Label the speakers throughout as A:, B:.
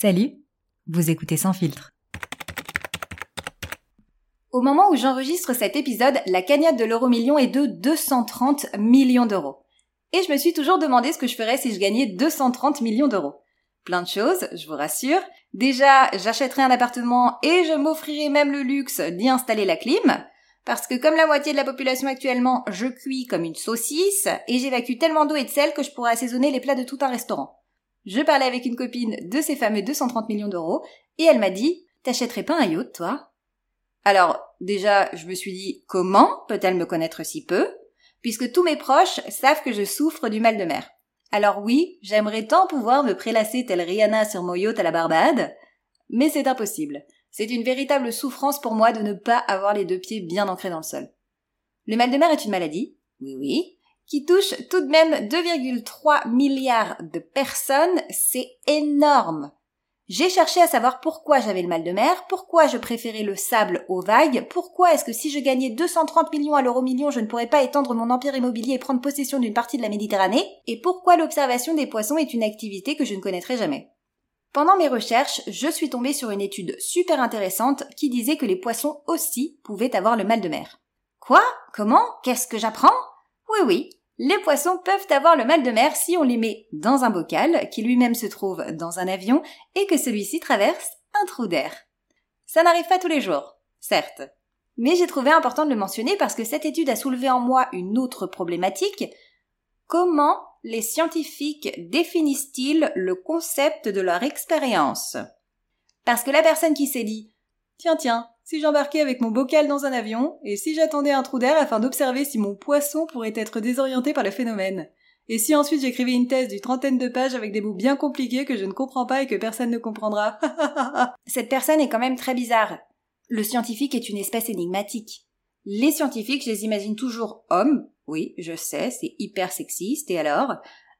A: Salut, vous écoutez Sans filtre.
B: Au moment où j'enregistre cet épisode, la cagnotte de l'euro million est de 230 millions d'euros. Et je me suis toujours demandé ce que je ferais si je gagnais 230 millions d'euros. Plein de choses, je vous rassure. Déjà, j'achèterais un appartement et je m'offrirais même le luxe d'y installer la clim. Parce que comme la moitié de la population actuellement, je cuis comme une saucisse et j'évacue tellement d'eau et de sel que je pourrais assaisonner les plats de tout un restaurant. Je parlais avec une copine de ces fameux 230 millions d'euros et elle m'a dit T'achèterais pas un yacht, toi? Alors, déjà, je me suis dit Comment peut-elle me connaître si peu? Puisque tous mes proches savent que je souffre du mal de mer. Alors oui, j'aimerais tant pouvoir me prélasser telle Rihanna sur mon yacht à la Barbade, mais c'est impossible. C'est une véritable souffrance pour moi de ne pas avoir les deux pieds bien ancrés dans le sol. Le mal de mer est une maladie, oui oui, qui touche tout de même 2,3 milliards de personnes, c'est énorme. J'ai cherché à savoir pourquoi j'avais le mal de mer, pourquoi je préférais le sable aux vagues, pourquoi est-ce que si je gagnais 230 millions à l'euro million, je ne pourrais pas étendre mon empire immobilier et prendre possession d'une partie de la Méditerranée, et pourquoi l'observation des poissons est une activité que je ne connaîtrai jamais? Pendant mes recherches, je suis tombée sur une étude super intéressante qui disait que les poissons aussi pouvaient avoir le mal de mer. Quoi? Comment? Qu'est-ce que j'apprends? Oui oui, les poissons peuvent avoir le mal de mer si on les met dans un bocal qui lui-même se trouve dans un avion et que celui-ci traverse un trou d'air. Ça n'arrive pas tous les jours, certes. Mais j'ai trouvé important de le mentionner parce que cette étude a soulevé en moi une autre problématique. Comment les scientifiques définissent-ils le concept de leur expérience? Parce que la personne qui s'est dit Tiens, tiens, si j'embarquais avec mon bocal dans un avion, et si j'attendais un trou d'air afin d'observer si mon poisson pourrait être désorienté par le phénomène. Et si ensuite j'écrivais une thèse d'une trentaine de pages avec des mots bien compliqués que je ne comprends pas et que personne ne comprendra. Cette personne est quand même très bizarre. Le scientifique est une espèce énigmatique. Les scientifiques, je les imagine toujours hommes, oui, je sais, c'est hyper sexiste, et alors?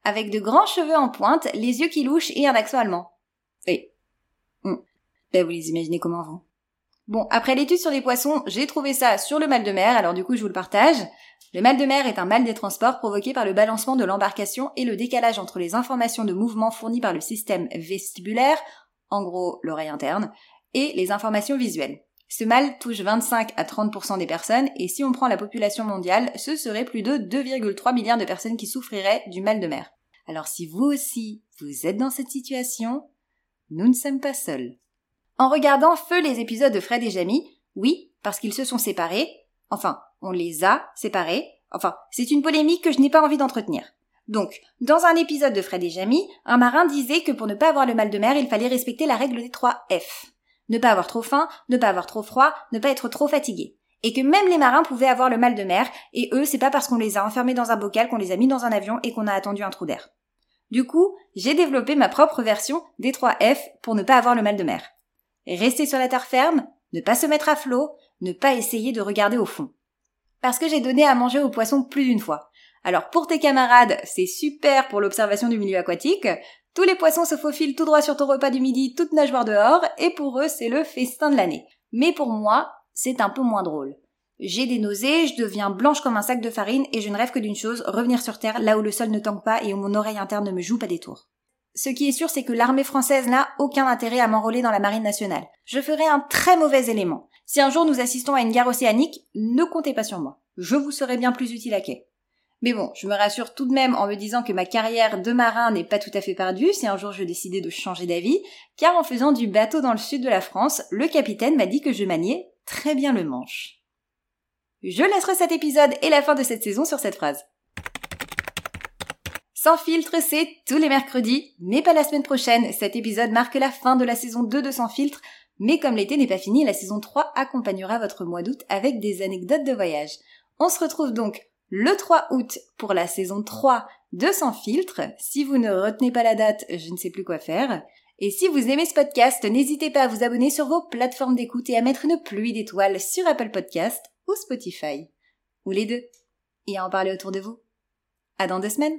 B: Avec de grands cheveux en pointe, les yeux qui louchent et un accent allemand. Oui. Hum. Ben, vous les imaginez comment, vous? Bon, après l'étude sur les poissons, j'ai trouvé ça sur le mal de mer, alors du coup je vous le partage. Le mal de mer est un mal des transports provoqué par le balancement de l'embarcation et le décalage entre les informations de mouvement fournies par le système vestibulaire, en gros l'oreille interne, et les informations visuelles. Ce mal touche 25 à 30% des personnes et si on prend la population mondiale, ce serait plus de 2,3 milliards de personnes qui souffriraient du mal de mer. Alors si vous aussi, vous êtes dans cette situation, nous ne sommes pas seuls. En regardant feu les épisodes de Fred et Jamie, oui, parce qu'ils se sont séparés, enfin, on les a séparés, enfin, c'est une polémique que je n'ai pas envie d'entretenir. Donc, dans un épisode de Fred et Jamie, un marin disait que pour ne pas avoir le mal de mer, il fallait respecter la règle des trois F. Ne pas avoir trop faim, ne pas avoir trop froid, ne pas être trop fatigué. Et que même les marins pouvaient avoir le mal de mer, et eux, c'est pas parce qu'on les a enfermés dans un bocal qu'on les a mis dans un avion et qu'on a attendu un trou d'air. Du coup, j'ai développé ma propre version des trois F pour ne pas avoir le mal de mer. Rester sur la terre ferme, ne pas se mettre à flot, ne pas essayer de regarder au fond. Parce que j'ai donné à manger aux poissons plus d'une fois. Alors pour tes camarades, c'est super pour l'observation du milieu aquatique. Tous les poissons se faufilent tout droit sur ton repas du midi, toute nageoire dehors, et pour eux, c'est le festin de l'année. Mais pour moi, c'est un peu moins drôle. J'ai des nausées, je deviens blanche comme un sac de farine, et je ne rêve que d'une chose, revenir sur Terre là où le sol ne tangue pas et où mon oreille interne ne me joue pas des tours. Ce qui est sûr, c'est que l'armée française n'a aucun intérêt à m'enrôler dans la marine nationale. Je ferai un très mauvais élément. Si un jour nous assistons à une guerre océanique, ne comptez pas sur moi. Je vous serai bien plus utile à quai. Mais bon, je me rassure tout de même en me disant que ma carrière de marin n'est pas tout à fait perdue si un jour je décidais de changer d'avis, car en faisant du bateau dans le sud de la France, le capitaine m'a dit que je maniais très bien le manche. Je laisserai cet épisode et la fin de cette saison sur cette phrase. Sans filtre, c'est tous les mercredis, mais pas la semaine prochaine. Cet épisode marque la fin de la saison 2 de Sans filtre, mais comme l'été n'est pas fini, la saison 3 accompagnera votre mois d'août avec des anecdotes de voyage. On se retrouve donc le 3 août pour la saison 3 de Sans filtre. Si vous ne retenez pas la date, je ne sais plus quoi faire. Et si vous aimez ce podcast, n'hésitez pas à vous abonner sur vos plateformes d'écoute et à mettre une pluie d'étoiles sur Apple Podcast ou Spotify. Ou les deux. Et à en parler autour de vous. À dans deux semaines!